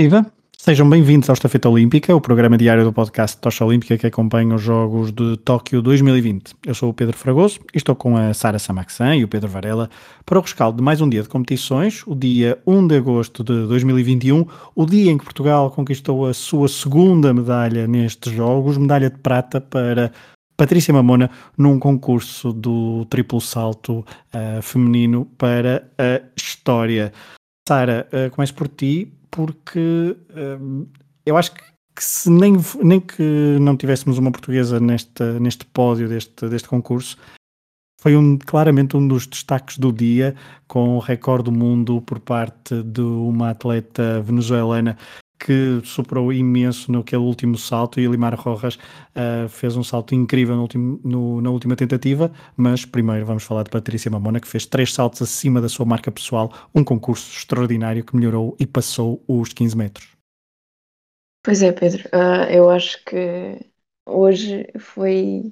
Viva! Sejam bem-vindos ao Estafeta Olímpica, o programa diário do podcast Tocha Olímpica que acompanha os Jogos de Tóquio 2020. Eu sou o Pedro Fragoso e estou com a Sara Samaxan e o Pedro Varela para o rescaldo de mais um dia de competições, o dia 1 de agosto de 2021, o dia em que Portugal conquistou a sua segunda medalha nestes Jogos, medalha de prata para Patrícia Mamona num concurso do triplo salto uh, feminino para a história. Sara, uh, começo por ti porque um, eu acho que, que, se nem, nem que não tivéssemos uma portuguesa neste, neste pódio deste, deste concurso, foi um, claramente um dos destaques do dia, com o recorde do mundo por parte de uma atleta venezuelana que superou imenso naquele último salto e Limar Rojas uh, fez um salto incrível no último, no, na última tentativa, mas primeiro vamos falar de Patrícia Mamona que fez três saltos acima da sua marca pessoal, um concurso extraordinário que melhorou e passou os 15 metros. Pois é, Pedro, uh, eu acho que hoje foi,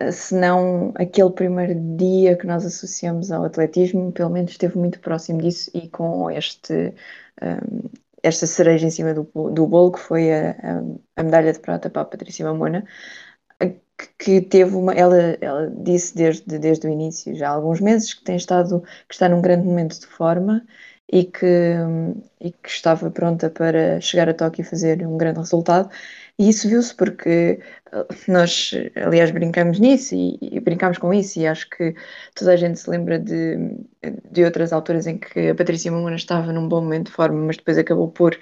uh, se não aquele primeiro dia que nós associamos ao atletismo, pelo menos esteve muito próximo disso e com este um, esta cereja em cima do, do bolo, que foi a, a, a medalha de prata para a Patrícia Mamona, que, teve uma. Ela, ela disse desde, desde o início, já há alguns meses, que tem estado, que está num grande momento de forma e que, e que estava pronta para chegar a Tóquio e fazer um grande resultado. E isso viu-se porque eh, nós, aliás, brincamos nisso e, e brincamos com isso, e acho que toda a gente se lembra de, de outras alturas em que a Patrícia Mamona estava num bom momento de forma, mas depois acabou por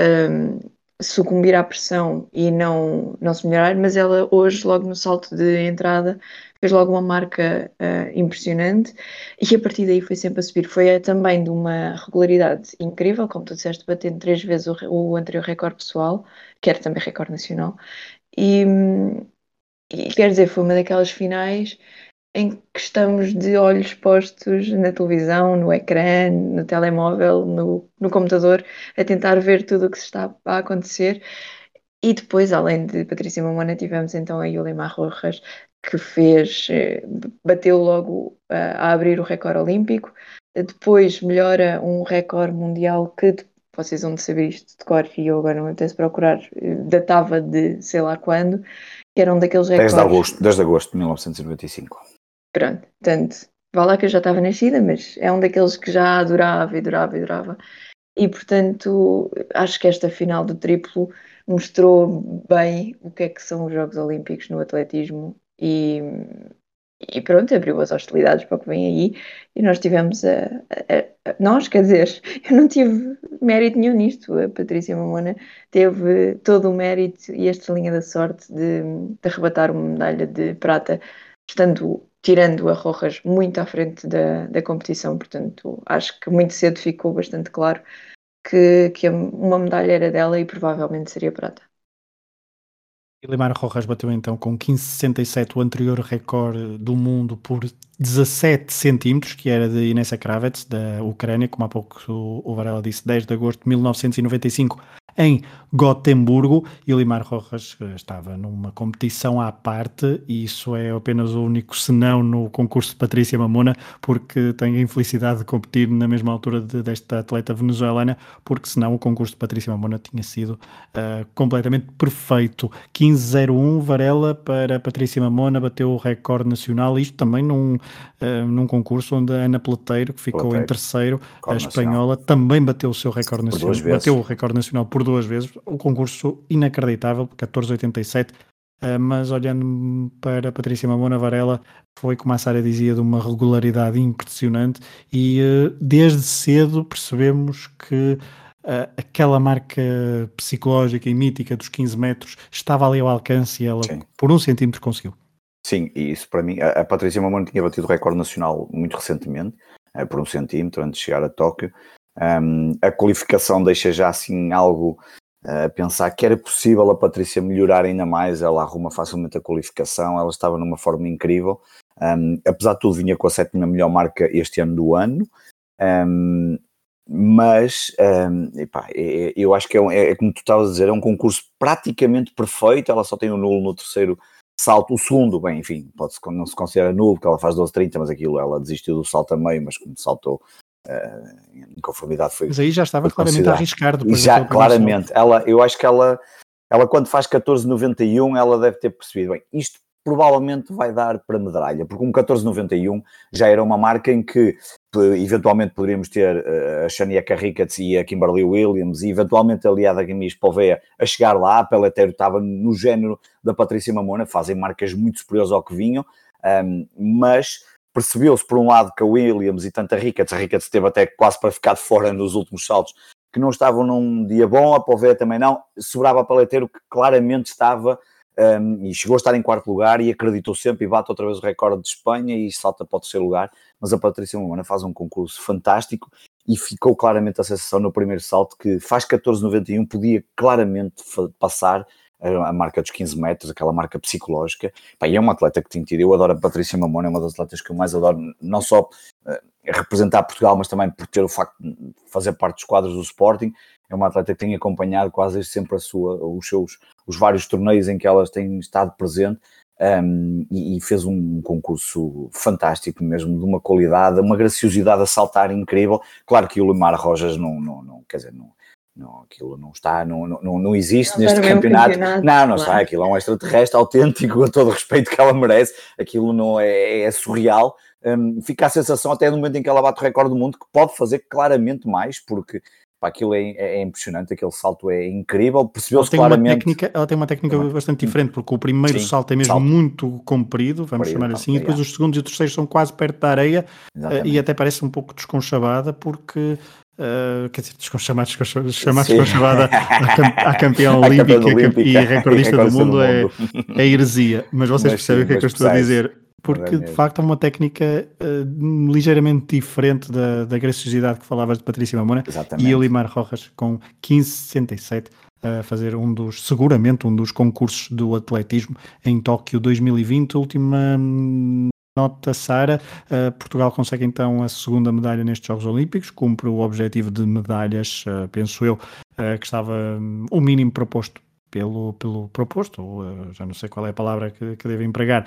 um, ehm, sucumbir à pressão e não, não se melhorar, mas ela hoje, logo no salto de entrada, fez logo uma marca uh, impressionante e a partir daí foi sempre a subir. Foi uh, também de uma regularidade incrível, como tu disseste, batendo três vezes o, o anterior recorde pessoal, que era também recorde nacional. E, e quer dizer, foi uma daquelas finais em que estamos de olhos postos na televisão, no ecrã, no telemóvel, no, no computador, a tentar ver tudo o que está a acontecer. E depois, além de Patrícia Mamona, tivemos então a Yulimar Rojas, que fez, eh, bateu logo a abrir o recorde olímpico, depois melhora um recorde mundial que vocês vão de saber isto de cor e eu agora não me procurar, eh, datava de sei lá quando, que eram daqueles recordes. Desde agosto, desde agosto de 1995. Pronto, portanto, vá lá que eu já estava nascida, mas é um daqueles que já durava e durava e durava. E portanto, acho que esta final do triplo mostrou bem o que é que são os Jogos Olímpicos no atletismo e, e pronto, abriu as hostilidades para o que vem aí. E nós tivemos a, a, a, nós, quer dizer, eu não tive mérito nenhum nisto, a Patrícia Mamona teve todo o mérito e esta linha da sorte de, de arrebatar uma medalha de prata, estando tirando a Rojas muito à frente da, da competição, portanto acho que muito cedo ficou bastante claro que, que uma medalha era dela e provavelmente seria prata. Limar Rojas bateu então com 15,67 o anterior recorde do mundo por 17 centímetros, que era de Inessa Kravets, da Ucrânia, como há pouco o Varela disse, 10 de agosto de 1995 em Gotemburgo e Limar Rojas eh, estava numa competição à parte e isso é apenas o único senão no concurso de Patrícia Mamona porque tem a infelicidade de competir na mesma altura de, desta atleta venezuelana porque senão o concurso de Patrícia Mamona tinha sido uh, completamente perfeito 15-01 Varela para Patrícia Mamona bateu o recorde nacional isto também num, uh, num concurso onde a Ana Pleteiro que ficou Pleteiro. em terceiro a espanhola nacional. também bateu o seu recorde nacional bateu o recorde nacional por duas vezes. O concurso inacreditável, 1487. Uh, mas olhando para Patrícia Mamona Varela, foi, como a Sara dizia, de uma regularidade impressionante e uh, desde cedo percebemos que uh, aquela marca psicológica e mítica dos 15 metros estava ali ao alcance e ela, Sim. por um centímetro, conseguiu. Sim, e isso para mim, a, a Patrícia Mamona tinha batido o recorde nacional muito recentemente, por um centímetro, antes de chegar a Tóquio, um, a qualificação deixa já assim algo a uh, pensar que era possível a Patrícia melhorar ainda mais. Ela arruma facilmente a qualificação, ela estava numa forma incrível. Um, apesar de tudo, vinha com a sétima melhor marca este ano do ano. Um, mas um, epá, é, é, eu acho que é, é, é, como tu estavas a dizer, é um concurso praticamente perfeito. Ela só tem o um nulo no terceiro salto, o segundo, bem, enfim, pode -se, não se considera nulo, porque ela faz 12,30, mas aquilo ela desistiu do salto a meio, mas como saltou em conformidade foi. Mas aí já estava claramente a arriscar depois. Já, claramente. Ela, eu acho que ela, ela quando faz 14,91, ela deve ter percebido, bem, isto provavelmente vai dar para medalha, porque um 14,91 já era uma marca em que eventualmente poderíamos ter uh, a Shania Carrickets e a Kimberly Williams e eventualmente aliada a Gamis Povea a chegar lá, a Peleteiro estava no género da Patrícia Mamona, fazem marcas muito superiores ao que vinham, um, mas percebeu-se por um lado que a Williams e tanto a Ricketts, a Ricketts teve até quase para ficar fora nos últimos saltos, que não estavam num dia bom, a Povea também não, sobrava Paleteiro que claramente estava um, e chegou a estar em quarto lugar e acreditou sempre e bate outra vez o recorde de Espanha e salta para o terceiro lugar, mas a Patrícia Momana faz um concurso fantástico e ficou claramente a sensação no primeiro salto que faz 14,91, podia claramente passar a marca dos 15 metros, aquela marca psicológica, Pá, e é uma atleta que tem tido, eu adoro a Patrícia Mamona, é uma das atletas que eu mais adoro, não só uh, representar Portugal, mas também por ter o facto de fazer parte dos quadros do Sporting, é uma atleta que tem acompanhado quase sempre a sua, os seus, os vários torneios em que elas têm estado presente um, e, e, fez um concurso fantástico mesmo, de uma qualidade, uma graciosidade a saltar incrível. Claro que o Limar Rojas não, não, não quer dizer, não, não, aquilo não está, não, não, não existe não neste campeonato. campeonato. Não, não claro. está, aquilo é um extraterrestre autêntico, com todo o respeito que ela merece, aquilo não é, é surreal. Um, fica a sensação, até no momento em que ela bate o recorde do mundo, que pode fazer claramente mais, porque Pá, aquilo é, é, é, impressionante, aquele salto é incrível, percebeu-se claramente. Técnica, ela tem uma técnica bastante diferente, porque o primeiro Sim, salto é mesmo salto. muito comprido, vamos comprido, chamar assim, e depois os segundos e os terceiros são quase perto da areia uh, e até parece um pouco desconchavada, porque Uh, quer dizer, desconchamada, desconchavada à, campeã olímpica, e recordista do mundo, é, é heresia. Mas vocês mas percebem o que é que eu estou a dizer? Porque é de facto é uma técnica uh, ligeiramente diferente da, da graciosidade que falavas de Patrícia Mamona Exatamente. e Elimar Rojas com 15,67 a fazer um dos, seguramente um dos concursos do atletismo em Tóquio 2020, última hum, nota Sara, uh, Portugal consegue então a segunda medalha nestes Jogos Olímpicos, cumpre o objetivo de medalhas, uh, penso eu, uh, que estava um, o mínimo proposto pelo, pelo proposto, ou já não sei qual é a palavra que, que devo empregar,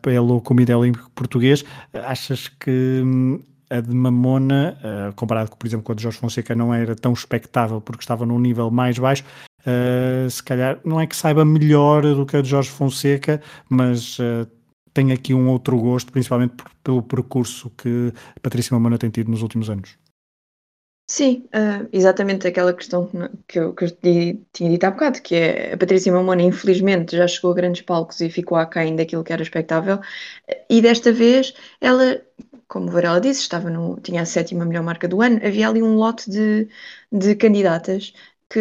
pelo Comitê Olímpico Português, achas que um, a de Mamona, comparado com, por exemplo, com a de Jorge Fonseca, não era tão expectável porque estava num nível mais baixo, se calhar não é que saiba melhor do que a de Jorge Fonseca, mas tem aqui um outro gosto, principalmente por, pelo percurso que Patrícia Mamona tem tido nos últimos anos. Sim, uh, exatamente aquela questão que eu, que eu tinha dito há bocado, que é a Patrícia Mamona, infelizmente, já chegou a grandes palcos e ficou aquém daquilo que era expectável, e desta vez ela, como Varela disse, estava no, tinha a sétima melhor marca do ano, havia ali um lote de, de candidatas que,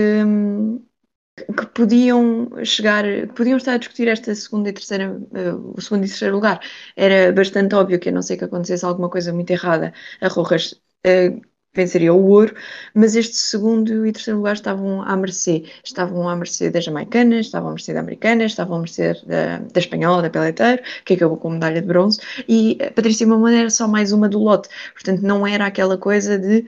que podiam chegar, podiam estar a discutir esta segunda e terceira, uh, o segundo e terceiro lugar. Era bastante óbvio que a não ser que acontecesse alguma coisa muito errada, a Rojas uh, venceria o ouro, mas este segundo e terceiro lugar estavam à mercê. Estavam à mercê das jamaicanas, estavam à mercê da americana, estavam à mercê da, da espanhola, da Peleteiro, que acabou com medalha de bronze, e a Patrícia Mamona era só mais uma do lote. Portanto, não era aquela coisa de,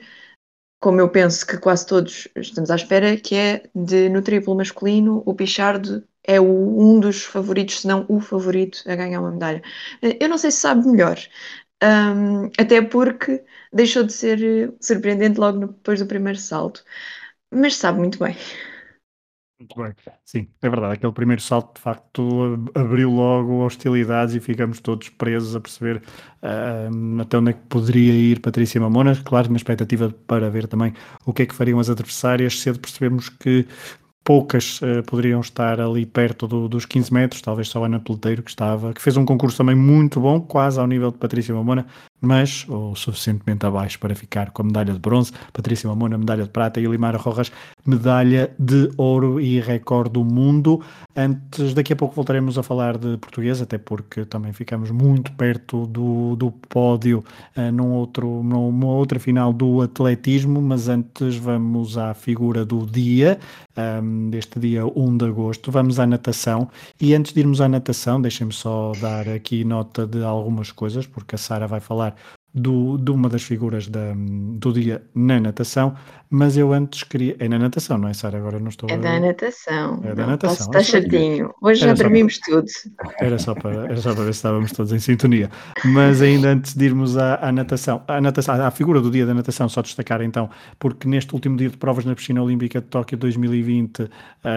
como eu penso que quase todos estamos à espera, que é de no triplo masculino o Pichardo é o, um dos favoritos, se não o favorito a ganhar uma medalha. Eu não sei se sabe melhor, um, até porque deixou de ser eh, surpreendente logo depois do primeiro salto, mas sabe muito bem. Muito bem, sim, é verdade. Aquele primeiro salto de facto abriu logo hostilidades e ficamos todos presos a perceber uh, até onde é que poderia ir Patrícia Mamona. Claro, na expectativa para ver também o que é que fariam as adversárias. Cedo percebemos que poucas uh, poderiam estar ali perto do, dos 15 metros, talvez só a Ana Peleteiro que estava, que fez um concurso também muito bom, quase ao nível de Patrícia Mamona, mas o suficientemente abaixo para ficar com a medalha de bronze, Patrícia Mamona medalha de prata e Limara Rojas medalha de ouro e recorde do mundo. Antes, daqui a pouco voltaremos a falar de português, até porque também ficamos muito perto do, do pódio uh, num outro, numa outra final do atletismo, mas antes vamos à figura do dia, um, ehm, deste dia 1 de agosto, vamos à natação e antes de irmos à natação, deixem-me só dar aqui nota de algumas coisas, porque a Sara vai falar do, de uma das figuras da, do dia na natação, mas eu antes queria. É na natação, não é, Sara? Agora não estou. É da natação. É da natação. Está certinho. Hoje já dormimos para... tudo. Era só, para, era só para ver se estávamos todos em sintonia. Mas ainda antes de irmos à, à natação, à natação, à figura do dia da natação, só destacar então, porque neste último dia de provas na piscina olímpica de Tóquio 2020,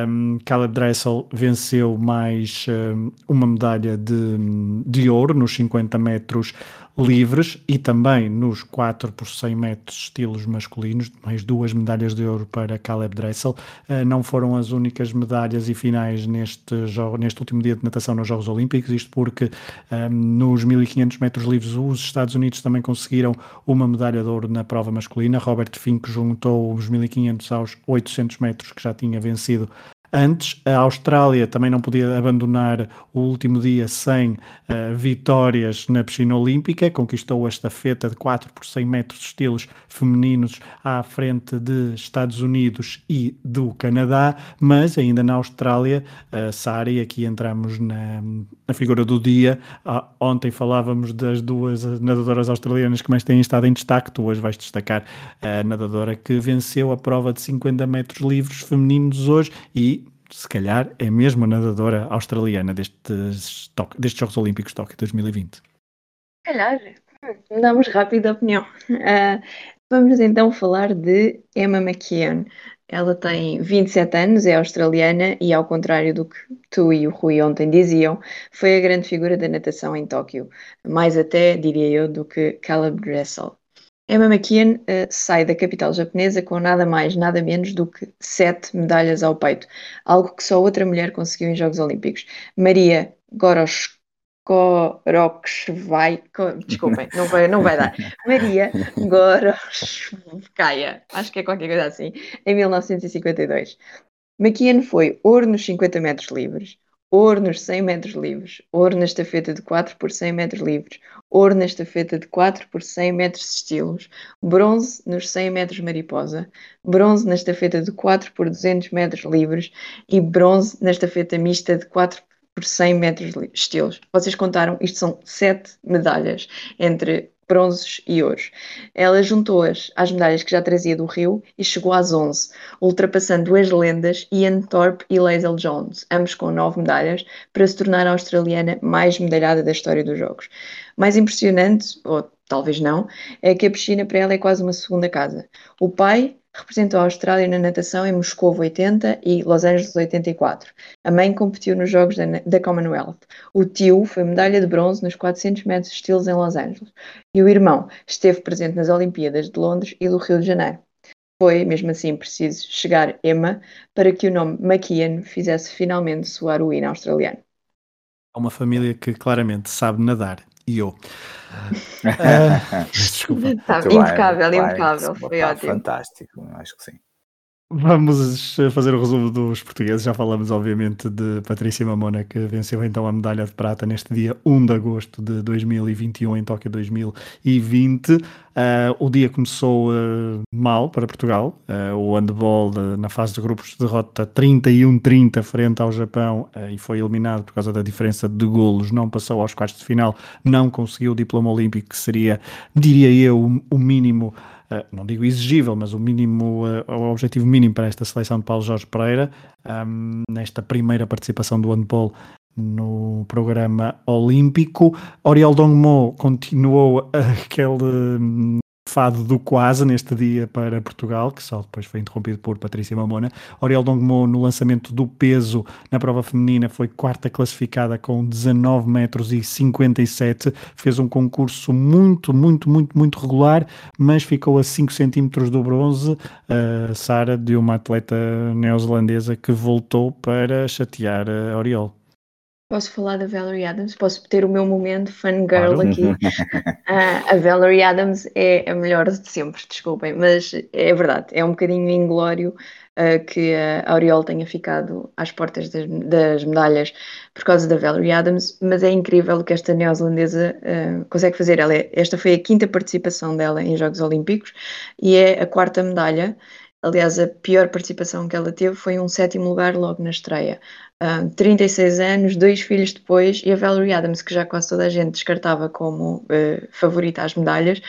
um, Caleb Dressel venceu mais um, uma medalha de, de ouro nos 50 metros livres e também nos 4 por 100 metros estilos masculinos, mais duas medalhas de ouro para Caleb Dressel. Uh, não foram as únicas medalhas e finais neste, jogo, neste último dia de natação nos Jogos Olímpicos, isto porque um, nos 1500 metros livres os Estados Unidos também conseguiram uma medalha de ouro na prova masculina. Robert Fink juntou os 1500 aos 800 metros que já tinha vencido Antes, a Austrália também não podia abandonar o último dia sem uh, vitórias na piscina olímpica, conquistou a estafeta de 4 por 100 metros estilos femininos à frente de Estados Unidos e do Canadá, mas ainda na Austrália, uh, Sara, e aqui entramos na, na figura do dia, uh, ontem falávamos das duas nadadoras australianas que mais têm estado em destaque, tu hoje vais destacar a nadadora que venceu a prova de 50 metros livres femininos hoje e se calhar é mesmo a nadadora australiana destes, destes Jogos Olímpicos de Tóquio 2020. Se calhar, damos rápido a opinião. Uh, vamos então falar de Emma McKeon. Ela tem 27 anos, é australiana e, ao contrário do que tu e o Rui ontem diziam, foi a grande figura da natação em Tóquio. Mais até, diria eu, do que Caleb Dressel. Emma McKeon uh, sai da capital japonesa com nada mais, nada menos do que sete medalhas ao peito, algo que só outra mulher conseguiu em Jogos Olímpicos. Maria Goroshkovai, desculpem, não vai, não vai dar. Maria Goroshkaya, acho que é qualquer coisa assim, em 1952. McKeon foi ouro nos 50 metros livres, ouro nos 100 metros livres, ouro na estafeta de 4 por 100 metros livres, ouro na estafeta de 4 por 100 metros estilos, bronze nos 100 metros mariposa, bronze na estafeta de 4 por 200 metros livres e bronze na estafeta mista de 4 por 100 metros estilos. Vocês contaram, isto são 7 medalhas entre bronzes e ouros. Ela juntou-as às medalhas que já trazia do Rio e chegou às 11, ultrapassando as lendas Ian Thorpe e Lazel Jones, ambos com 9 medalhas, para se tornar a australiana mais medalhada da história dos Jogos. Mais impressionante, ou talvez não, é que a piscina para ela é quase uma segunda casa. O pai Representou a Austrália na natação em Moscou 80 e Los Angeles 84. A mãe competiu nos Jogos da, da Commonwealth. O tio foi medalha de bronze nos 400 metros estilos em Los Angeles. E o irmão esteve presente nas Olimpíadas de Londres e do Rio de Janeiro. Foi, mesmo assim, preciso chegar Emma para que o nome McKeon fizesse finalmente soar o hino australiano. É uma família que claramente sabe nadar e eu. Uh, desculpa. Tá, impecável, impecável. Foi tá ótimo. Fantástico, acho que sim. Vamos fazer o resumo dos portugueses. Já falamos, obviamente, de Patrícia Mamona, que venceu então a medalha de prata neste dia 1 de agosto de 2021 em Tóquio 2020. Uh, o dia começou uh, mal para Portugal. Uh, o handball na fase de grupos derrota 31-30 frente ao Japão e foi eliminado por causa da diferença de golos. Não passou aos quartos de final, não conseguiu o diploma olímpico, que seria, diria eu, o, mínimo não digo exigível, mas o mínimo, uh, o objetivo mínimo para esta seleção de Paulo Jorge Pereira, um, nesta primeira participação do handball no programa olímpico. Oriol Dongmo continuou aquele fado do quase neste dia para Portugal, que só depois foi interrompido por Patrícia Mamona. Oriel Dongmo no lançamento do peso na prova feminina foi quarta classificada com 19 metros e 57, fez um concurso muito, muito, muito, muito regular, mas ficou a 5 centímetros do bronze, a Sara de uma atleta neozelandesa que voltou para chatear a Oriol. Posso falar da Valerie Adams? Posso ter o meu momento fangirl claro. aqui? uh, a Valerie Adams é a melhor de sempre, desculpem, mas é verdade, é um bocadinho inglório uh, que a Aureole tenha ficado às portas das, das, medalhas por causa da Valerie Adams, mas é incrível o que esta neozelandesa uh, consegue fazer. Ela é, esta foi a quinta participação dela em Jogos Olímpicos e é a quarta medalha Aliás, a pior participação que ela teve foi um sétimo lugar logo na estreia. Uh, 36 anos, dois filhos depois, e a Valerie Adams, que já quase toda a gente descartava como uh, favorita às medalhas,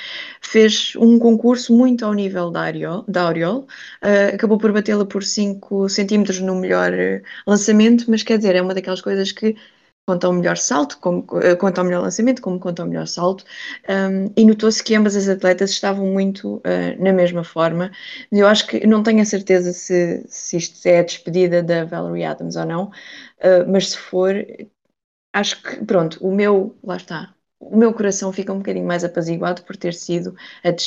fez um concurso muito ao nível da da Auriol, uh, acabou por batê-la por 5 centímetros no melhor uh, lançamento, mas quer dizer, é uma daquelas coisas que conta o melhor salto, como, uh, conta o melhor lançamento, como conta o melhor salto, um, e notou-se que ambas as atletas estavam muito uh, na mesma forma. Eu acho que não tenho a certeza se, se isto é a despedida da Valerie Adams ou não, uh, mas se for, acho que, pronto, o meu, lá está, o meu coração fica um bocadinho mais apaziguado por ter sido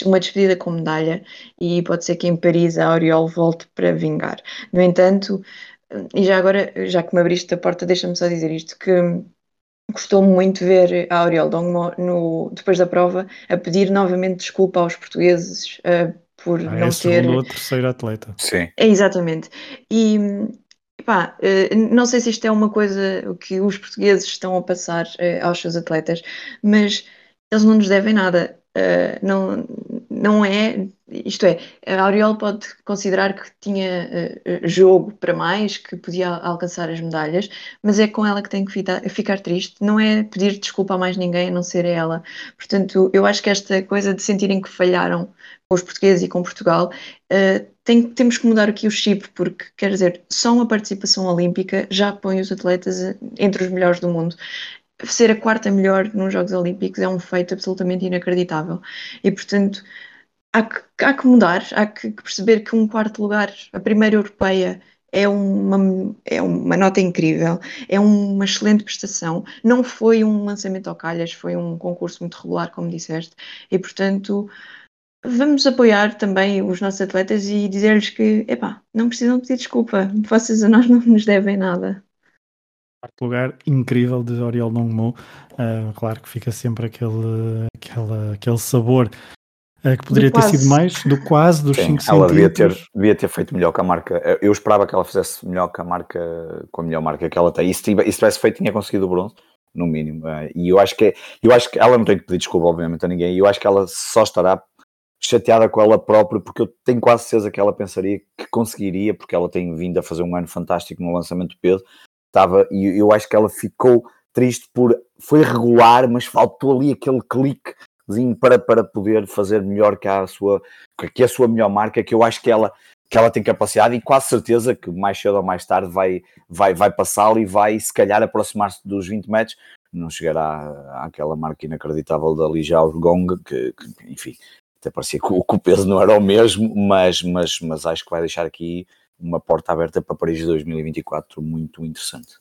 uma despedida com medalha e pode ser que em Paris a Aureole volte para vingar. No entanto, e já agora, já que me abriste a porta, deixa-me só dizer isto, que gostou muito ver a Auriel Dongmo no, depois da prova a pedir novamente desculpa aos portugueses uh, por ah, não é ter... ou terceiro atleta. Sim. É, exatamente. E, pá, uh, não sei se isto é uma coisa que os portugueses estão a passar uh, aos seus atletas, mas eles não nos devem nada. Uh, não, não é, isto é, a Auriol pode considerar que tinha uh, jogo para mais, que podia alcançar as medalhas, mas é com ela que tem que ficar, ficar, triste, não é pedir desculpa a mais ninguém a não ser a ela. Portanto, eu acho que esta coisa de sentirem que falharam com os portugueses e com Portugal, uh, tem, temos que mudar aqui o chip, porque, quer dizer, só uma participação olímpica já põe os atletas entre os melhores do mundo ser a quarta melhor nos Jogos Olímpicos é um feito absolutamente inacreditável. E, portanto, há que, há que mudar, há que, perceber que um quarto lugar, a primeira europeia, é uma, é uma nota incrível, é uma excelente prestação. Não foi um lançamento ao calhas, foi um concurso muito regular, como disseste, e portanto vamos apoiar também os nossos atletas e dizer-lhes que, epá, não precisam pedir desculpa, vocês a nós não nos devem nada quarto lugar incrível de Oriol Longmo. Uh, claro que fica sempre aquele, aquele, aquele sabor que poderia ter sido mais do quase dos 5 Ela devia ter, devia ter feito melhor que a marca. Eu esperava que ela fizesse melhor que a marca, com a melhor marca que ela tem. E se, tivesse, se tivesse feito, tinha conseguido o bronze, no mínimo. Uh, e eu acho, que, é, eu acho que ela não tem que pedir desculpa, obviamente, a ninguém. E eu acho que ela só estará chateada com ela própria, porque eu tenho quase certeza que ela pensaria que conseguiria, porque ela tem vindo a fazer um ano fantástico no lançamento de peso, estava, e eu acho que ela ficou triste por foi regular, mas faltou ali aquele cliquezinho para, para poder fazer melhor que a sua que a sua melhor marca, que eu acho que ela que ela tem capacidade e quase certeza que mais cedo ou mais tarde vai, vai, vai passá-lo e vai se calhar aproximar-se dos 20 metros, não chegará àquela marca inacreditável da Li Gong, que, que enfim, até parecia que o, que o peso não era o mesmo, mas, mas, mas acho que vai deixar aqui uma porta aberta para Paris 2024 muito interessante.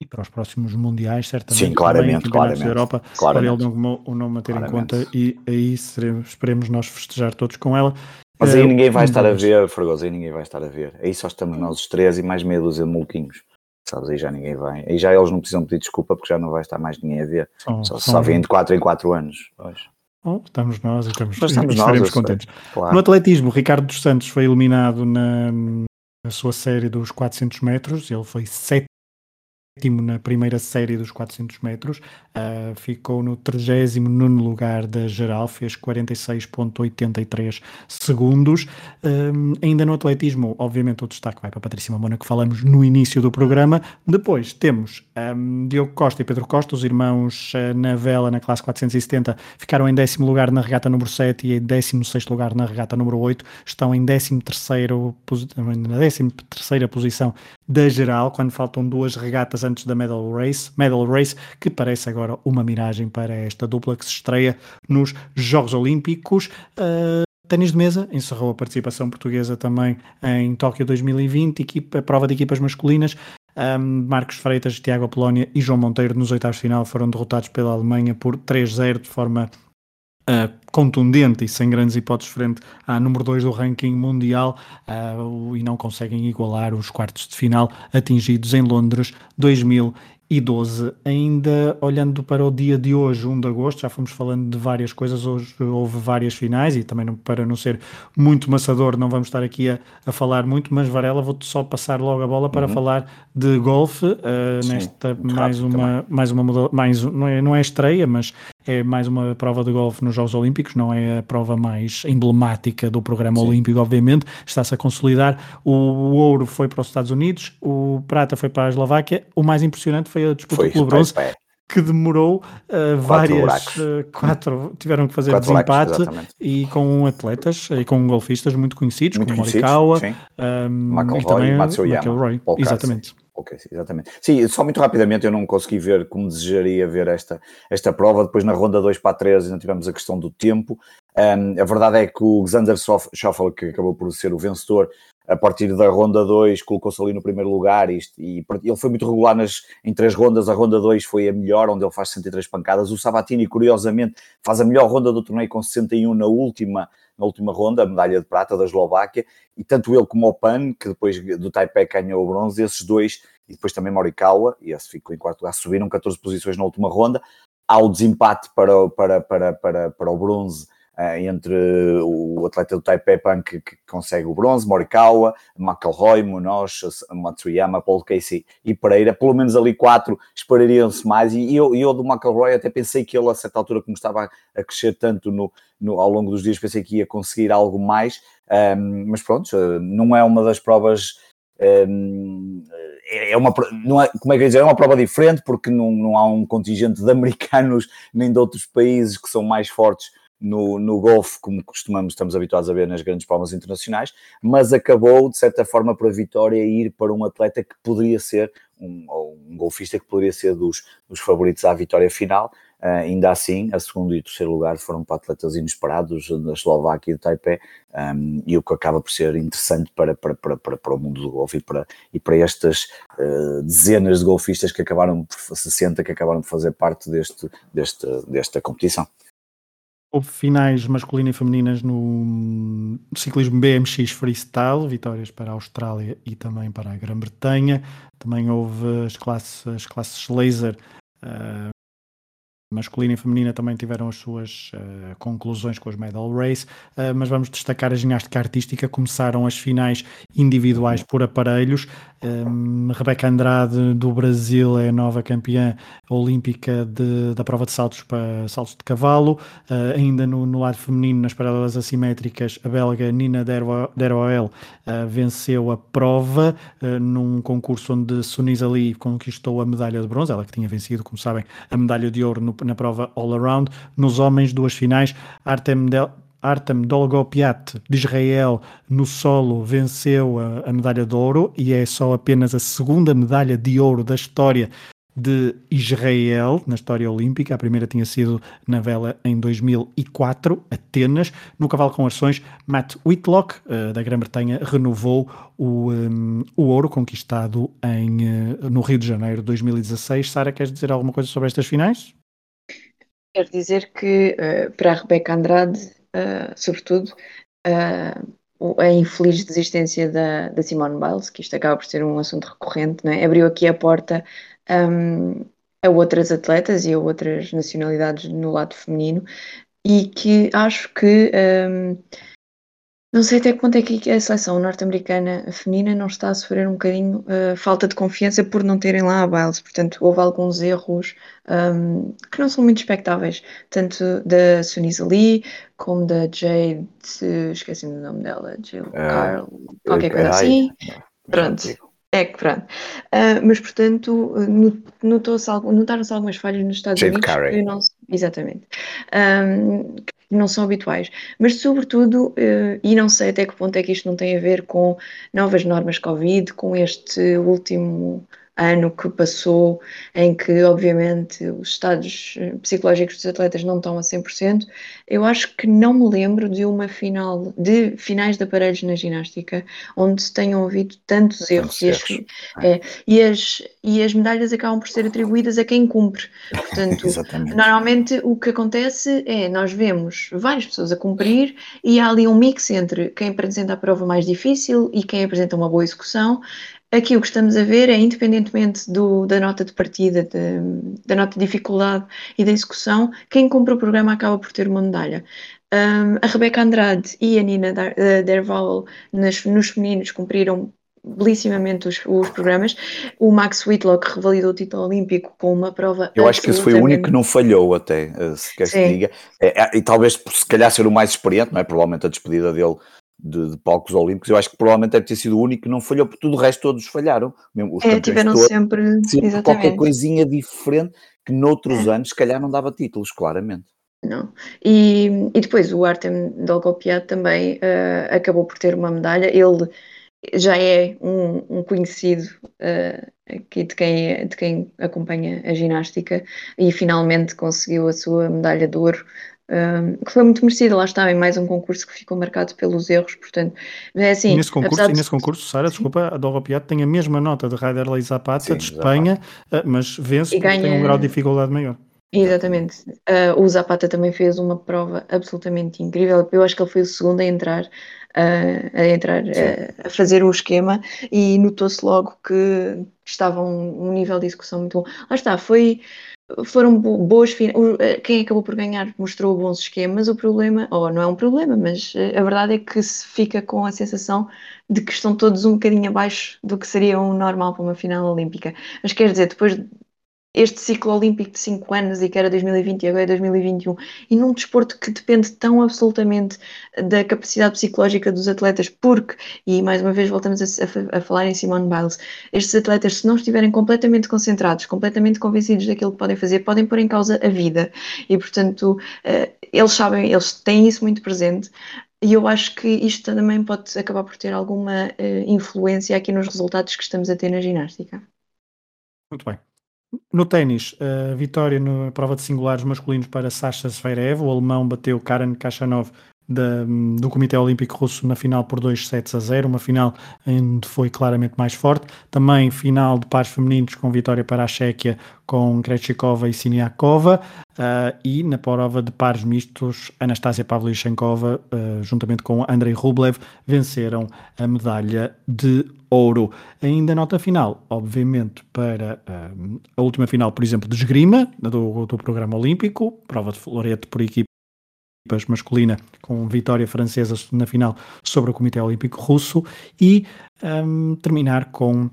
E para os próximos mundiais, certamente. Sim, claramente, claramente. Da Europa, claramente. Ele o nome a ter claramente. em conta e aí seremos, esperemos nós festejar todos com ela. Mas aí uh, ninguém vai estar a ver, Fragoso, aí ninguém vai estar a ver. Aí só estamos nós os três e mais meia dúzia de molquinhos. Sabes, aí já ninguém vai. Aí já eles não precisam pedir desculpa porque já não vai estar mais ninguém a ver. São, só, são... só vêm de 4 em 4 anos. Oh, estamos nós e estamos, estamos nós, contentes. Claro. No atletismo, Ricardo dos Santos foi eliminado na, a sua série dos 400 metros, ele foi sétimo na primeira série dos 400 metros, uh, ficou no 39 lugar da geral, fez 46,83 segundos. Um, ainda no atletismo, obviamente, o destaque vai para a Patrícia Mamona, que falamos no início do programa. Depois temos um, Diogo Costa e Pedro Costa, os irmãos uh, na vela, na classe 470, ficaram em décimo lugar na regata número 7 e em décimo sexto lugar na regata número 8. Estão em décimo terceiro, na décima terceira posição da geral, quando faltam duas regatas antes da Medal Race, Medal Race, que parece agora uma miragem para esta dupla que se estreia nos Jogos Olímpicos. Uh, Ténis de mesa encerrou a participação portuguesa também em Tóquio 2020, equipa, prova de equipas masculinas. Um, Marcos Freitas, Tiago Apolónia e João Monteiro nos oitavos de final foram derrotados pela Alemanha por 3-0 de forma uh, contundente e sem grandes hipóteses frente à número 2 do ranking mundial uh, e não conseguem igualar os quartos de final atingidos em Londres 2012. Ainda olhando para o dia de hoje, 1 de agosto, já fomos falando de várias coisas, hoje houve várias finais e também não, para não ser muito maçador, não vamos estar aqui a, a falar muito, mas Varela, vou-te só passar logo a bola para uhum. falar de golfe, uh, nesta mais uma, mais uma mais, não, é, não é estreia, mas é mais uma prova de golfe nos Jogos Olímpicos, não é a prova mais emblemática do programa Sim. olímpico, obviamente, está-se a consolidar. O, ouro foi para os Estados Unidos, o prata foi para a Eslováquia, o mais impressionante foi a disputa foi, pelo bronze, que demorou uh, várias uh, quatro tiveram que fazer quatro desempate buracos, e com atletas e com golfistas muito conhecidos muito como Morikawa um, ehm, e também McIlroy exatamente Ok, exatamente. Sim, só muito rapidamente, eu não consegui ver como desejaria ver esta, esta prova. Depois, na ronda 2 para a 3, ainda tivemos a questão do tempo. Um, a verdade é que o Xander Schoffel, que acabou por ser o vencedor, a partir da ronda 2 colocou-se ali no primeiro lugar e, e, ele foi muito regular nas, em três rondas, a ronda 2 foi a melhor, onde ele faz 63 pancadas, o Sabatini curiosamente faz a melhor ronda do torneio com 61 na última, na última ronda, a medalha de prata da Eslováquia, e tanto ele como o Pan, que depois do Taipei ganhou o bronze, esses dois, e depois também Morikawa, e esse ficou em quarto lugar, subiram 14 posições na última ronda, há o desempate para, para, para, para, para o bronze entre o atleta do Taipei Pan que, consegue o bronze, Morikawa, McElroy, Munoz, Matsuyama, Paul Casey e Pereira, pelo menos ali quatro esperariam-se mais, e eu, eu do McElroy até pensei que ele a certa altura, como estava a crescer tanto no, no, ao longo dos dias, pensei que ia conseguir algo mais, um, mas pronto, não é uma das provas um, é uma, não é, como é que dizer, é uma prova diferente porque não, não há um contingente de americanos nem de outros países que são mais fortes no, no golfe, como costumamos, estamos habituados a ver nas grandes provas internacionais, mas acabou, de certa forma, para a vitória ir para um atleta que poderia ser, um, um golfista que poderia ser dos, dos favoritos à vitória final. Uh, ainda assim, a segundo e terceiro lugar foram para atletas inesperados da Eslováquia e do Taipei, um, e o que acaba por ser interessante para, para, para, para, para o mundo do golfe e para, e para estas uh, dezenas de golfistas que acabaram, por 60, que acabaram de fazer parte deste, deste, desta competição. Houve finais masculinas e femininas no ciclismo BMX Freestyle, vitórias para a Austrália e também para a Grã-Bretanha. Também houve as classes, as classes laser, uh, masculina e feminina também tiveram as suas uh, conclusões com as medal race, uh, mas vamos destacar a ginástica artística. Começaram as finais individuais por aparelhos. Um, Rebeca Andrade do Brasil é nova campeã olímpica de, da prova de saltos para saltos de cavalo. Uh, ainda no, no, lado feminino, nas paralelas assimétricas, a belga Nina Deroel venceu a prova num concurso onde Sunis Ali conquistou a medalha de bronze, ela que tinha vencido, como sabem, a medalha de ouro no na prova all-around. Nos homens, duas finais, Artem, Del, Artem Dolgopiat de Israel no solo venceu a, a, medalha de ouro e é só apenas a segunda medalha de ouro da história de Israel na história olímpica. A primeira tinha sido na vela em 2004, Atenas. No cavalo com ações, Matt Whitlock, uh, da Grã-Bretanha, renovou o, um, o ouro conquistado em, uh, no Rio de Janeiro de 2016. Sara, queres dizer alguma coisa sobre estas finais? Quero dizer que uh, para a Rebeca Andrade, uh, sobretudo, uh, a infeliz desistência da, da Simone Biles, que isto acaba por ser um assunto recorrente, não é? abriu aqui a porta um, a outras atletas e a outras nacionalidades no lado feminino e que acho que um, não sei até que ponto é que a seleção norte-americana feminina não está a sofrer um bocadinho uh, falta de confiança por não terem lá a Biles. Portanto, houve alguns erros um, que não são muito expectáveis, tanto da Sunisa Lee como da Jade, esqueci-me o nome dela, Jill uh, Carl, qualquer coisa assim. Pronto. É que pronto. Uh, mas, portanto, notaram-se algumas falhas nos Estados Jade Unidos. Carey. Não, exatamente. Um, não são habituais. Mas, sobretudo, uh, e não sei até que ponto é que isto não tem a ver com novas normas Covid, com este último ano que passou, em que, obviamente, os estados eh, psicológicos dos atletas não estão a 100%, eu acho que não me lembro de uma final, de finais de aparelhos na ginástica, onde se tenham havido tantos erros. E as, é, e, as, e as medalhas acabam por ser atribuídas a quem cumpre. Portanto, normalmente o que acontece é, nós vemos várias pessoas a cumprir e há ali um mix entre quem apresenta a prova mais difícil e quem apresenta uma boa execução, Aqui o que estamos a ver é, independentemente do, da nota de partida, de, da nota de dificuldade e da execução, quem compra o programa acaba por ter uma medalha. Um, a Rebeca Andrade e a Nina Derval nos femininos cumpriram belissimamente os, os, programas. O Max Whitlock revalidou o título olímpico com uma prova. Eu acho que esse foi o único que não falhou, até, eh, se quer se diga. É, é, e talvez, se calhar, ser o mais experiente, não é? Provavelmente a despedida dele de, de, palcos olímpicos, eu acho que provavelmente deve ter sido o único que não falhou, porque tudo o resto todos falharam. Mesmo os é, tiveram todos, sempre, sempre qualquer coisinha diferente que noutros é. anos, se calhar, não dava títulos, claramente. Não. E, e depois o Artem Dolgopiat também uh, acabou por ter uma medalha. Ele já é um, um conhecido uh, aqui de quem, de quem acompanha a ginástica e finalmente conseguiu a sua medalha de ouro um, que foi muito merecida, lá está, em mais um concurso que ficou marcado pelos erros, portanto, é assim... E nesse concurso, de... nesse concurso Sara, desculpa, a Dora Piat tem a mesma nota de Raiderley Zapata Sim, de Espanha, Zapata. Ah, mas vence e ganha... tem um grau de dificuldade maior. Exatamente. Uh, o Zapata também fez uma prova absolutamente incrível. Eu acho que ele foi o segundo a entrar, uh, a entrar uh, a fazer o esquema e notou-se logo que estava um, um nível de execução muito bom. Lá está, foi foram boas eh, quem acabou por ganhar mostrou bons esquemas o problema ou não é um problema mas a verdade é que se fica com a sensação de que estão todos um bocadinho abaixo do que seria um normal para uma final olímpica mas quer dizer depois este ciclo olímpico de 5 anos e que era 2020 e agora é 2021, e num desporto que depende tão absolutamente da capacidade psicológica dos atletas, porque, e mais uma vez voltamos a, a, a falar em Simone Biles, estes atletas, se não estiverem completamente concentrados, completamente convencidos daquilo que podem fazer, podem pôr em causa a vida, e portanto, uh, eles sabem, eles têm isso muito presente, e eu acho que isto também pode acabar por ter alguma uh, influência aqui nos resultados que estamos a ter na ginástica. Muito bem. No ténis, a vitória na prova de singulares masculinos para Sasha Zverev, o alemão bateu Karen Khachanov da, do Comitê Olímpico Russo na final por 2 sets a 0, uma final onde foi claramente mais forte. Também final de pares femininos com vitória para a Chequia com Krejcikova e Siniakova uh, e na prova de pares mistos Anastasia Pavlyuchenkova uh, juntamente com Andrei Rublev venceram a medalha de ouro. Ainda nota final, obviamente, para uh, a última final, por exemplo, de esgrima do, do programa olímpico, prova de florete por equipe masculina com vitória francesa na final sobre o Comitê Olímpico Russo e um, terminar com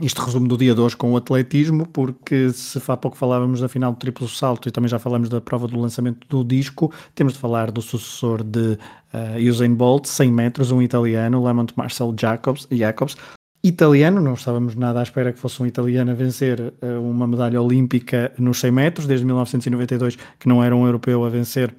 este resumo do dia de hoje com o atletismo, porque se há pouco falávamos da final do triplo salto e também já falamos da prova do lançamento do disco, temos de falar do sucessor de uh, Usain Bolt, 100 metros, um italiano, Lamont Marcel Jacobs, Jacobs italiano, não estávamos nada à espera que fosse um italiano a vencer uh, uma medalha olímpica nos 100 metros, desde 1992 que não era um europeu a vencer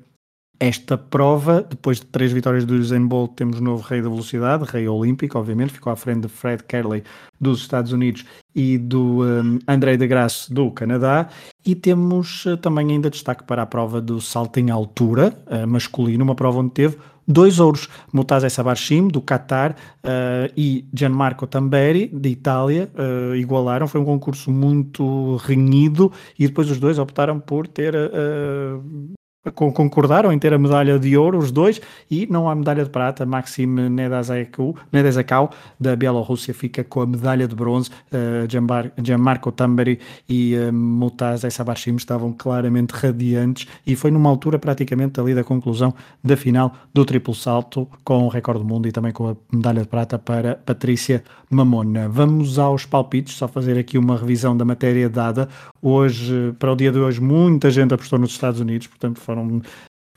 esta prova, depois de três vitórias do Usain Bolt, temos novo rei da velocidade, rei olímpico, obviamente, ficou à frente de Fred Kerley dos Estados Unidos e do um, André de Grasse do Canadá. E temos uh, também ainda destaque para a prova do salto em altura uh, masculino, uma prova onde teve dois ouros, Mutaz Sabarshim, do Qatar, uh, e Gianmarco Tamberi, de Itália, uh, igualaram. Foi um concurso muito renhido e depois os dois optaram por ter uh, concordaram em ter a medalha de ouro, os dois, e não há medalha de prata. Maxim Nedezakau, da Bielorrússia, fica com a medalha de bronze. Uh, Gianmarco Tamberi e uh, Mutaz Essabarshim estavam claramente radiantes e foi numa altura praticamente ali da conclusão da final do triplo salto, com o recorde do mundo e também com a medalha de prata para Patrícia Mamona. Vamos aos palpites, só fazer aqui uma revisão da matéria dada. Hoje, para o dia de hoje, muita gente apostou nos Estados Unidos, portanto foram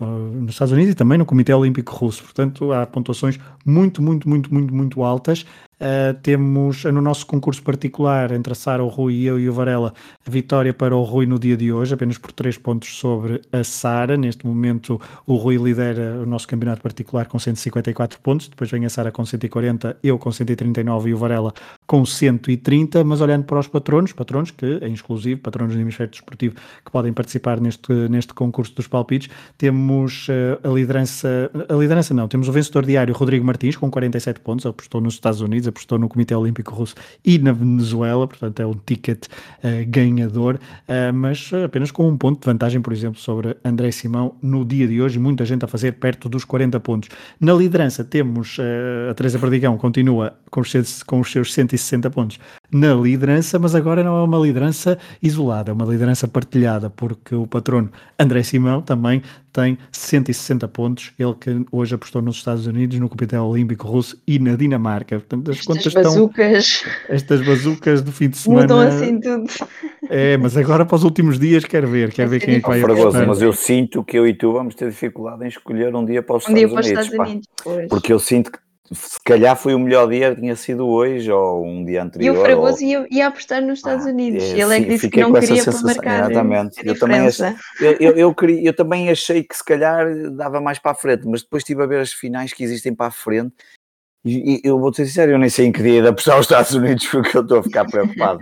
uh, nos Estados Unidos e também no Comitê Olímpico Russo. Portanto, há pontuações muito, muito, muito, muito, muito altas. Uh, temos no nosso concurso particular entre a Sara, o Rui e eu e o Varela, a vitória para o Rui no dia de hoje, apenas por 3 pontos sobre a Sara. Neste momento, o Rui lidera o nosso campeonato particular com 154 pontos, depois vem a Sara com 140, eu com 139 e o Varela com 130. Mas olhando para os patronos, patronos que em exclusivo, patronos do hemisfério desportivo que podem participar neste, neste concurso dos palpites, temos uh, a liderança, a liderança não, temos o vencedor diário Rodrigo Martins com 47 pontos, apostou nos Estados Unidos apostou no Comitê Olímpico Russo e na Venezuela, portanto é um ticket uh, ganhador, uh, mas apenas com um ponto de vantagem, por exemplo, sobre André Simão no dia de hoje, muita gente a fazer perto dos 40 pontos. Na liderança temos uh, a Teresa Perdigão, continua com os, com os seus 160 pontos, na liderança, mas agora não é uma liderança isolada, é uma liderança partilhada, porque o patrono André Simão também tem 160 pontos, ele que hoje apostou nos Estados Unidos, no Comitê Olímpico Russo e na Dinamarca. Portanto, as estas contas bazucas. Estão, estas bazucas do fim de semana. Mudam assim tudo. É, mas agora para os últimos dias quer ver, quer ver quem é que vai apostar. Mas eu sinto que eu e tu vamos ter dificuldade em escolher um dia para os um Estados dia Unidos. Para os Estados Unidos porque eu sinto que se calhar foi o melhor dia, tinha sido hoje ou um dia anterior. E o Fragoso ou... ia, ia apostar nos Estados ah, Unidos. É, Ele é que disse que não queria para marcar. Exatamente. Eu também, achei, eu, eu, eu, queria, eu também achei que se calhar dava mais para a frente, mas depois estive a ver as finais que existem para a frente e, eu vou ser sincero, eu nem sei em que dia de apostar os Estados Unidos porque eu estou a ficar preocupado.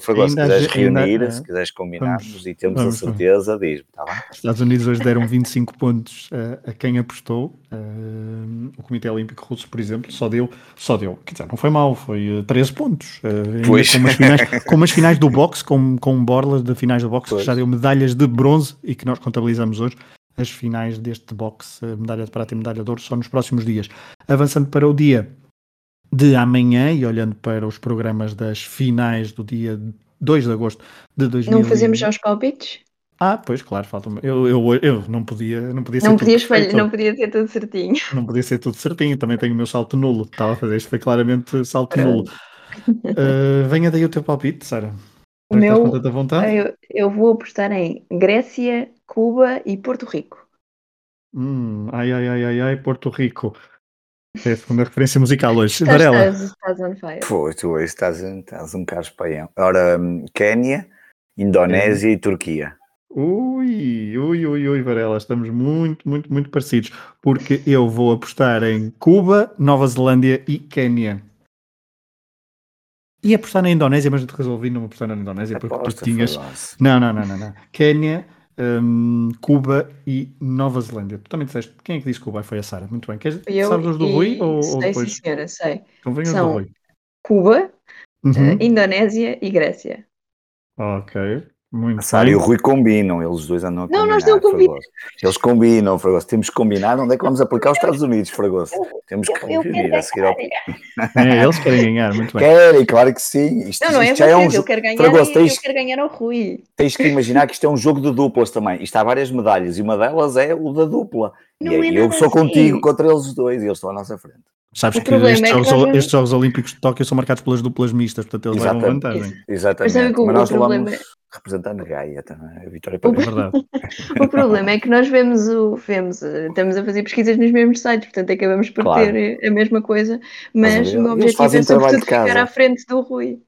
Fragoso, se quiseres reunir, ainda, se quiseres combinarmos e temos vamos, a certeza, diz-me, está bem? Os Estados Unidos hoje deram 25 pontos a, a quem apostou. Uh, o Comitê Olímpico Russo, por exemplo, só deu, só deu, quer dizer, não foi mal, foi 13 eh, pontos. Uh, pois. Com umas, finais, com umas finais do boxe, com, com borlas de finais do boxe, pois. que já deu medalhas de bronze e que nós contabilizamos hoje as finais deste boxe, medalha de prata e medalha de ouro, só nos próximos dias. Avançando para o dia de amanhã e olhando para os programas das finais do dia 2 de agosto de 2020. Não fazemos já os palpites? Ah, pois, claro, falta eu, eu, eu não podia não podia ser não podias falha, não podia ser tudo certinho. Não podia ser tudo certinho, também tenho o meu salto nulo. Estava a fazer isto, foi claramente salto nulo. Uh, venha daí o teu palpite, Sara. O meu, eu, eu vou apostar em Grécia, Cuba e Porto Rico. Hum, ai, ai, ai, ai, ai, Porto Rico. É a segunda referência musical hoje. Estás, Varela. Estás, estás on fire. Pô, tu hoje estás, estás um bocado espaião. Ora, hum, Quénia, Indonésia é. e Turquia. Ui, ui, ui, ui, Varela, estamos muito, muito, muito parecidos. Porque eu vou apostar em Cuba, Nova Zelândia e Quénia. E apostar na Indonésia, mas resolvi não apostar na Indonésia porque tu tinhas. Não, não, não, não, não. Quénia, um, Cuba e Nova Zelândia. Tu também disseste. Quem é que disse Cuba? Foi a Sara. Muito bem. Queres, eu sabes os do Rui? Ou, sei, ou depois? sim, senhora, sei. Então venham São do Rui. Cuba, uhum. uh, Indonésia e Grécia. Ok. Muito a Sara e o Rui combinam, eles dois andam a Não, nós não combinamos. Eles combinam, Fragoso. Temos que combinar onde é que vamos aplicar os Estados Unidos, Fragoso. Temos que reunir a seguir ao. É, eles querem ganhar, muito bem. Querem, claro que sim. Isto, não, não é já é um... eu quero ganhar Fragoso, tens... eu quero ganhar ao Rui. Tens que imaginar que isto é um jogo de duplas também. Isto há várias medalhas e uma delas é o da dupla. Não e é eu sou assim. contigo contra eles dois e eles estão à nossa frente. Sabes que, estes, é que jogos, estes, Jogos, Olímpicos de Tóquio são marcados pelas duplas mistas, portanto eles levam vantagem. Exatamente. Mas, Mas nós problema... vamos representar na Gaia também, a vitória para o... É verdade. o problema é que nós vemos o vemos, estamos a fazer pesquisas nos mesmos sites, portanto acabamos por claro. ter a mesma coisa, mas, mas o meu objetivo é sobretudo ficar à frente do Rui.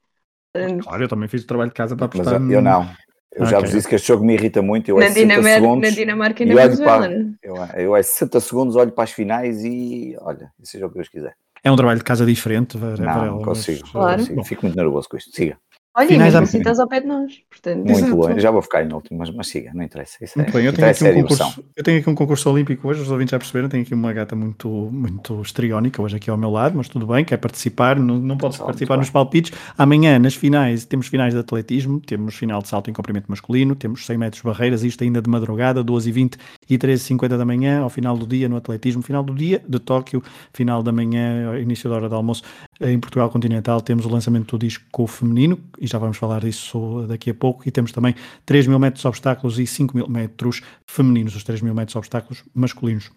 Claro, eu também fiz o trabalho de casa para apostar. Mas eu não. Eu okay. já vos disse que este jogo me irrita muito. Eu na, Dinamarca, segundos, na Dinamarca e na Venezuela. Eu, eu é 60 segundos, olho para as finais e olha, seja o que Deus quiser. É um trabalho de casa diferente, Varela. Não, não consigo. Mas, claro. consigo. Fico muito nervoso com isto. Siga. Olha, Finais mesmo assim estás ao pé de nós. Portanto, muito longe, já vou ficar em último, mas, mas siga, não interessa. Isso muito é, bem, eu tenho, aqui um concurso, eu tenho aqui um concurso olímpico hoje, os ouvintes já perceberam, tenho aqui uma gata muito, muito estriónica hoje aqui ao meu lado, mas tudo bem, quer participar, não, não pode participar nos palpites. Amanhã, nas finais, temos finais de atletismo, temos final de salto em comprimento masculino, temos 100 metros barreiras, isto ainda de madrugada, 2h20 e 13h50 da manhã, ao final do dia no atletismo, final do dia de Tóquio, final da manhã, início da hora de almoço, em Portugal continental temos o lançamento do disco feminino, e já vamos falar disso daqui a pouco, e temos também 3 mil metros de obstáculos e 5 mil metros femininos, os 3 mil metros de obstáculos masculinos.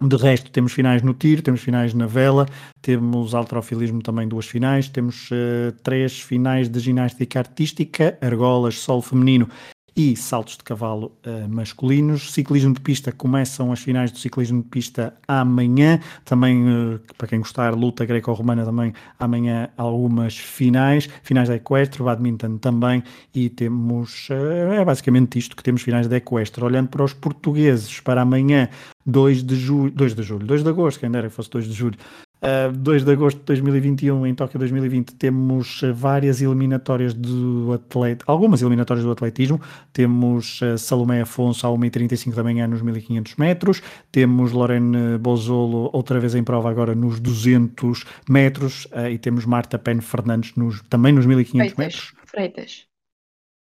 De resto, temos finais no tiro, temos finais na vela, temos alterofilismo também duas finais, temos uh, três finais de ginástica artística, argolas, solo feminino e saltos de cavalo uh, masculinos. Ciclismo de pista começam as finais do ciclismo de pista amanhã. Também, uh, para quem gostar, luta greco-romana também amanhã algumas finais. Finais de equestre, badminton também. E temos, uh, é basicamente isto que temos finais de equestre. Olhando para os portugueses, para amanhã, 2 de julho, 2 de julho, 2 de agosto, quem dera que fosse 2 de julho, Uh, 2 de agosto de 2021, em Tóquio 2020, temos uh, várias eliminatórias do atleta, algumas eliminatórias do atletismo. Temos uh, Salomé Afonso à 1h35 da manhã nos 1500 metros. Temos Lorene Bozolo outra vez em prova agora nos 200 metros. Uh, e temos Marta Pen Fernandes nos, também nos 1500 Freitas, metros. Freitas.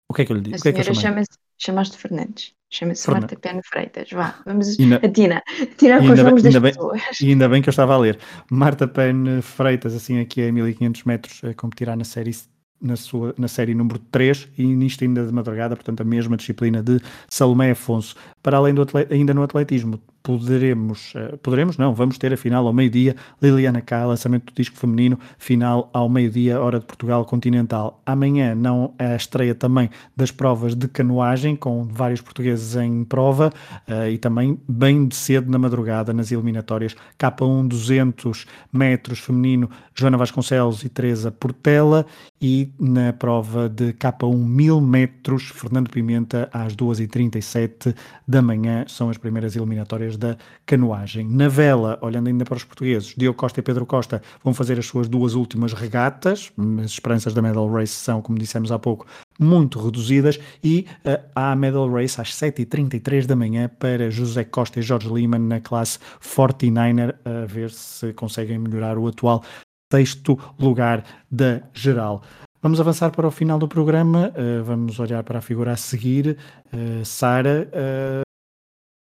O que é que eu lhe digo? A o que é que eu chamaste Fernandes. Chama-se Marta Pena Freitas. Vá, vamos. Ainda, a Tina. Tina com os nomes das bem, pessoas. E ainda bem que eu estava a ler. Marta Pena Freitas, assim aqui a 1500 metros, a competirá na série na, sua, na série número 3 e nisto ainda de madrugada, portanto a mesma disciplina de Salomé Afonso. Para além do ainda no atletismo, poderemos, uh, poderemos não, vamos ter a final ao meio-dia, Liliana Cá, lançamento do disco feminino, final ao meio-dia, hora de Portugal continental. Amanhã não a estreia também das provas de canoagem, com vários portugueses em prova, uh, e também bem cedo na madrugada nas eliminatórias. K1 200 metros feminino, Joana Vasconcelos e Teresa Portela, e na prova de K1 1000 metros, Fernando Pimenta às 2h37 da manhã, são as primeiras eliminatórias da canoagem. Na vela, olhando ainda para os portugueses, Diogo Costa e Pedro Costa vão fazer as suas duas últimas regatas. As esperanças da Medal Race são, como dissemos há pouco, muito reduzidas e uh, há a Medal Race às 7h33 da manhã para José Costa e Jorge Lima na classe 49er, a ver se conseguem melhorar o atual sexto lugar da geral. Vamos avançar para o final do programa, uh, vamos olhar para a figura a seguir. Uh, Sara,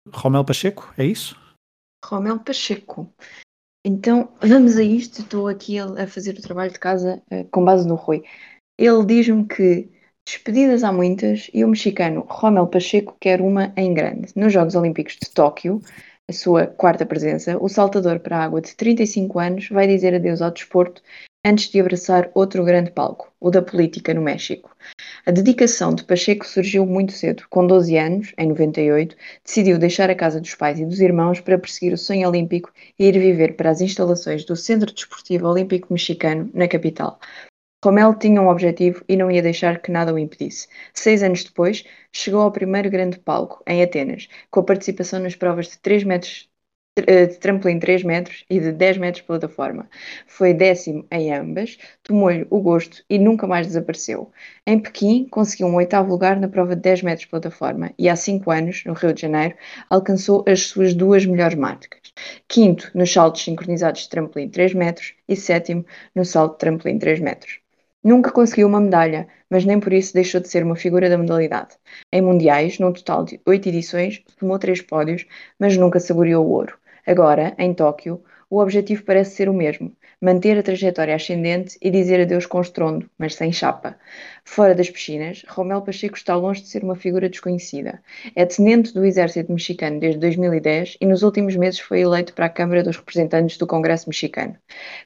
Romel Pacheco, é isso? Romel Pacheco. Então, vamos a isto. Estou aqui a fazer o trabalho de casa uh, com base no Rui. Ele diz-me que despedidas há muitas e o mexicano Romel Pacheco quer uma em grande. Nos Jogos Olímpicos de Tóquio, a sua quarta presença, o saltador para a água de 35 anos vai dizer adeus ao desporto antes de abraçar outro grande palco, o da política no México. A dedicação de Pacheco surgiu muito cedo. Com 12 anos, em 98, decidiu deixar a casa dos pais e dos irmãos para perseguir o sonho olímpico e ir viver para as instalações do Centro Desportivo Olímpico Mexicano, na capital. Romel tinha um objetivo e não ia deixar que nada o impedisse. Seis anos depois, chegou ao primeiro grande palco, em Atenas, com a participação nas provas de 3 metros de trampolim 3 metros e de 10 metros de plataforma. Foi décimo em ambas, tomou-lhe o gosto e nunca mais desapareceu. Em Pequim, conseguiu um oitavo lugar na prova de 10 metros de plataforma e há 5 anos, no Rio de Janeiro, alcançou as suas duas melhores marcas. Quinto nos saltos sincronizados de trampolim 3 metros e sétimo no salto de trampolim 3 metros. Nunca conseguiu uma medalha, mas nem por isso deixou de ser uma figura da modalidade. Em mundiais, num total de oito edições, tomou três pódios, mas nunca saboreou o ouro. Agora, em Tóquio, o objetivo parece ser o mesmo: manter a trajetória ascendente e dizer adeus com estrondo, mas sem chapa. Fora das piscinas, Romel Pacheco está longe de ser uma figura desconhecida. É tenente do exército mexicano desde 2010 e nos últimos meses foi eleito para a Câmara dos Representantes do Congresso mexicano.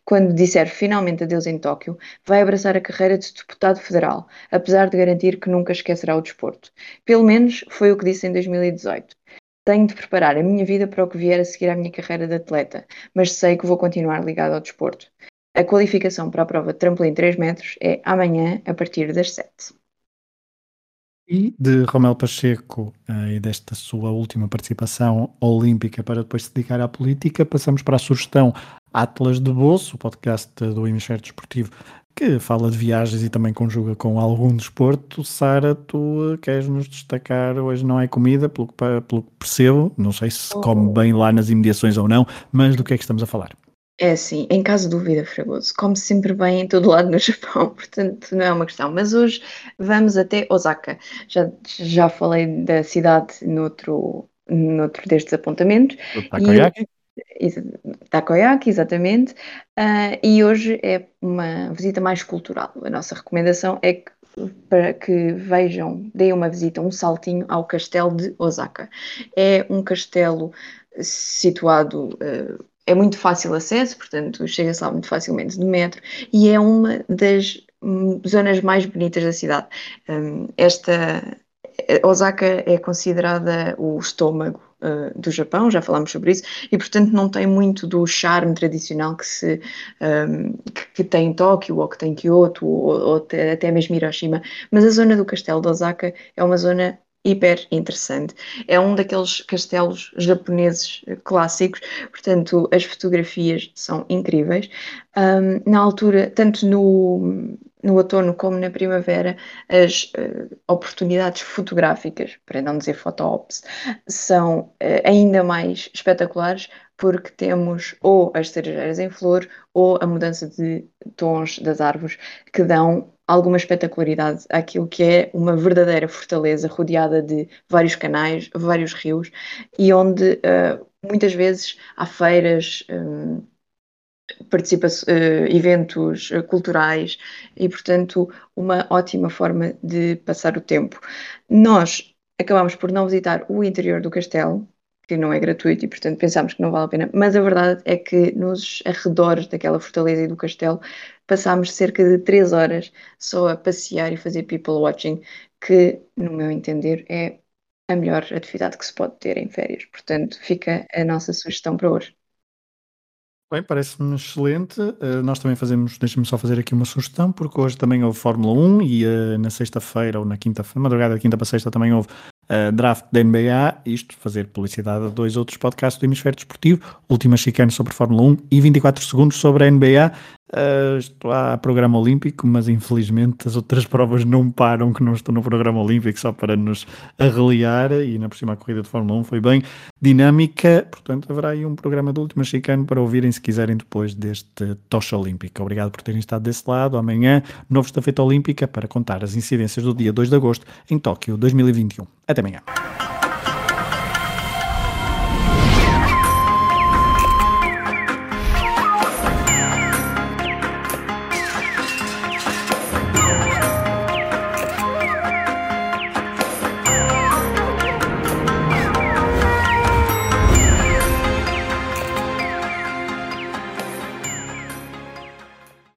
Quando disser finalmente adeus em Tóquio, vai abraçar a carreira de deputado federal, apesar de garantir que nunca esquecerá o desporto. Pelo menos foi o que disse em 2018. Tenho de preparar a minha vida para o que vier a seguir à minha carreira de atleta, mas sei que vou continuar ligado ao desporto. A qualificação para a prova de trampolim 3 metros é amanhã, a partir das 7. E de Romel Pacheco uh, e desta sua última participação olímpica para depois se dedicar à política, passamos para a sugestão Atlas de Bolso, o podcast do Hemisfério Desportivo que fala de viagens e também conjuga com algum desporto. Sara, tu queres nos destacar hoje não é comida, pelo que, pelo que percebo, não sei se oh. come bem lá nas imediações ou não, mas do que é que estamos a falar? É assim, em caso de dúvida, Fragoso, come sempre bem em todo lado no Japão, portanto não é uma questão. Mas hoje vamos até Osaka. Já, já falei da cidade noutro, noutro destes apontamenros. O Takoyaki? Takoyaki, exatamente. Uh, e hoje é uma visita mais cultural. A nossa recomendação é que para que vejam, deem uma visita, um saltinho ao castelo de Osaka. É um castelo situado, uh, é muito fácil acesso, portanto chega-se lá muito facilmente de metro, e é uma das zonas mais bonitas da cidade. Um, esta Osaka é considerada o estômago uh, do Japão, já falámos sobre isso, e portanto não tem muito do charme tradicional que, se, um, que, que, tem Tóquio, ou que tem Kyoto, ou, ou até mesmo Hiroshima, mas a zona do castelo de Osaka é uma zona hiper interessante. É um daqueles castelos japoneses clássicos, portanto, as fotografias são incríveis. Um, na altura, tanto no, no outono como na primavera, as uh, oportunidades fotográficas, para não dizer photo-ops, são uh, ainda mais espetaculares porque temos ou as cerejeiras em flor ou a mudança de tons das árvores que dão alguma espetacularidade àquilo que é uma verdadeira fortaleza rodeada de vários canais, vários rios e onde uh, muitas vezes há feiras um, participa uh, eventos culturais e, portanto, uma ótima forma de passar o tempo. Nós acabamos por não visitar o interior do castelo, que não é gratuito e, portanto, pensámos que não vale a pena, mas a verdade é que nos arredores daquela fortaleza e do castelo passámos cerca de três horas só a passear e fazer people watching, que, no meu entender, é a melhor atividade que se pode ter em férias. Portanto, fica a nossa sugestão para hoje. Bem, parece-me excelente. Uh, nós também fazemos, deixa-me só fazer aqui uma sugestão, porque hoje também houve Fórmula 1 e uh, na sexta-feira ou na quinta-feira, madrugada de quinta para sexta também houve draft da NBA, isto fazer publicidade a dois outros podcasts do Hemisfério Desportivo, Última Chicane sobre Fórmula 1 e 24 segundos sobre a NBA. Uh, estou a programa olímpico, mas infelizmente as outras provas não param que não estou no programa olímpico só para nos arreliar e na próxima corrida de Fórmula 1 foi bem dinâmica, portanto haverá aí um programa do Última Chicane para ouvirem se quiserem depois deste tocha olímpica. Obrigado por terem estado desse lado. Amanhã, novo estafeta olímpica para contar as incidências do dia 2 de agosto em Tóquio 2021. Até amanhã.